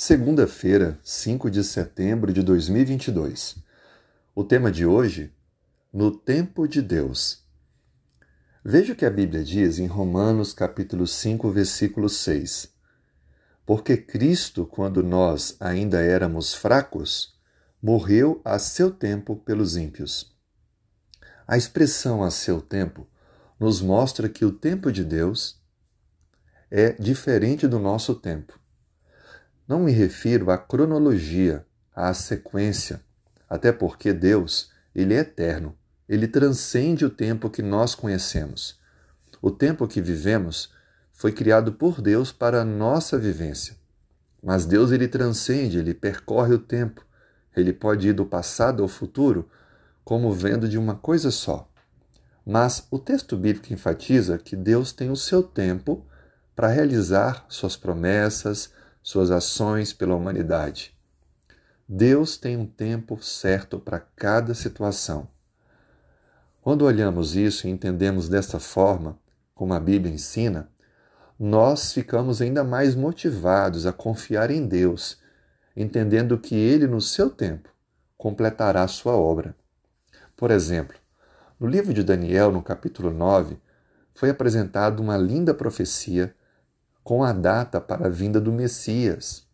Segunda-feira, 5 de setembro de 2022. O tema de hoje: No tempo de Deus. Veja o que a Bíblia diz em Romanos capítulo 5, versículo 6. Porque Cristo, quando nós ainda éramos fracos, morreu a seu tempo pelos ímpios. A expressão a seu tempo nos mostra que o tempo de Deus é diferente do nosso tempo. Não me refiro à cronologia, à sequência, até porque Deus, ele é eterno, ele transcende o tempo que nós conhecemos. O tempo que vivemos foi criado por Deus para a nossa vivência. Mas Deus ele transcende, ele percorre o tempo. Ele pode ir do passado ao futuro como vendo de uma coisa só. Mas o texto bíblico enfatiza que Deus tem o seu tempo para realizar suas promessas, suas ações pela humanidade. Deus tem um tempo certo para cada situação. Quando olhamos isso e entendemos desta forma, como a Bíblia ensina, nós ficamos ainda mais motivados a confiar em Deus, entendendo que Ele, no seu tempo, completará sua obra. Por exemplo, no livro de Daniel, no capítulo 9, foi apresentada uma linda profecia com a data para a vinda do Messias.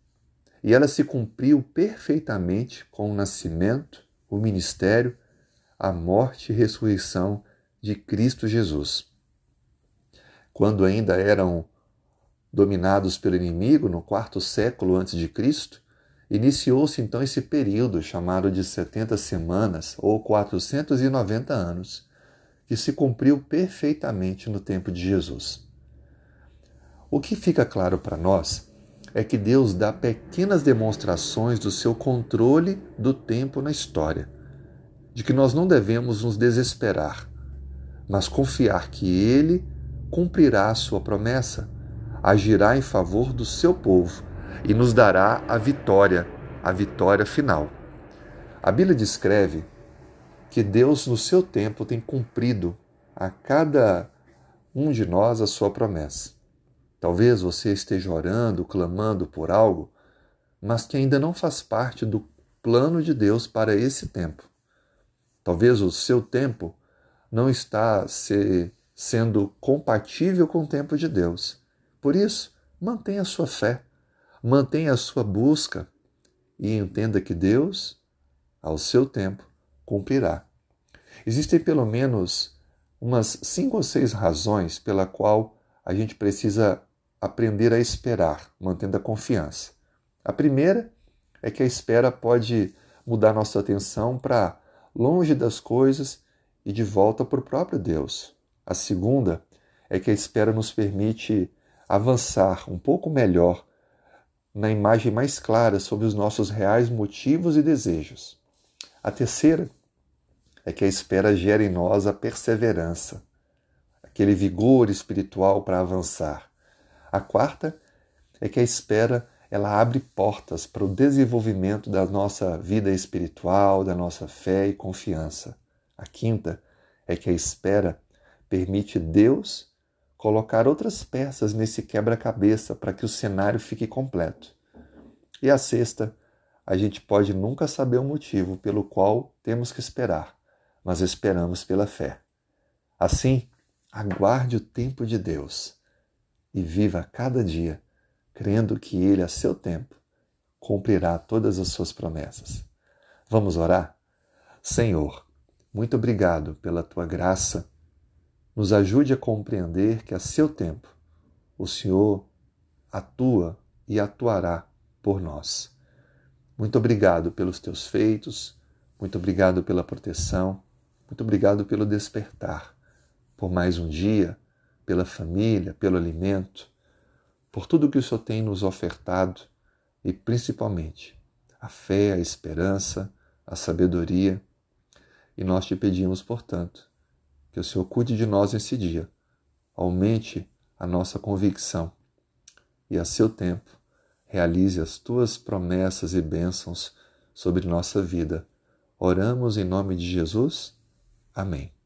E ela se cumpriu perfeitamente com o nascimento, o ministério, a morte e ressurreição de Cristo Jesus. Quando ainda eram dominados pelo inimigo no quarto século antes de Cristo, iniciou-se então esse período chamado de 70 semanas ou 490 anos, que se cumpriu perfeitamente no tempo de Jesus. O que fica claro para nós é que Deus dá pequenas demonstrações do seu controle do tempo na história, de que nós não devemos nos desesperar, mas confiar que Ele cumprirá a sua promessa, agirá em favor do seu povo e nos dará a vitória, a vitória final. A Bíblia descreve que Deus, no seu tempo, tem cumprido a cada um de nós a sua promessa. Talvez você esteja orando, clamando por algo, mas que ainda não faz parte do plano de Deus para esse tempo. Talvez o seu tempo não está se, sendo compatível com o tempo de Deus. Por isso, mantenha a sua fé, mantenha a sua busca e entenda que Deus, ao seu tempo, cumprirá. Existem pelo menos umas cinco ou seis razões pela qual a gente precisa aprender a esperar, mantendo a confiança. A primeira é que a espera pode mudar nossa atenção para longe das coisas e de volta para o próprio Deus. A segunda é que a espera nos permite avançar um pouco melhor na imagem mais clara sobre os nossos reais motivos e desejos. A terceira é que a espera gera em nós a perseverança, aquele vigor espiritual para avançar. A quarta é que a espera ela abre portas para o desenvolvimento da nossa vida espiritual, da nossa fé e confiança. A quinta é que a espera permite Deus colocar outras peças nesse quebra-cabeça para que o cenário fique completo. E a sexta, a gente pode nunca saber o motivo pelo qual temos que esperar, mas esperamos pela fé. Assim, aguarde o tempo de Deus e viva cada dia crendo que Ele, a seu tempo, cumprirá todas as suas promessas. Vamos orar? Senhor, muito obrigado pela tua graça. Nos ajude a compreender que a seu tempo o Senhor atua e atuará por nós. Muito obrigado pelos teus feitos, muito obrigado pela proteção, muito obrigado pelo despertar, por mais um dia pela família, pelo alimento, por tudo que o Senhor tem nos ofertado e principalmente a fé, a esperança, a sabedoria. E nós te pedimos, portanto, que o Senhor cuide de nós nesse dia, aumente a nossa convicção e a seu tempo realize as tuas promessas e bênçãos sobre nossa vida. Oramos em nome de Jesus. Amém.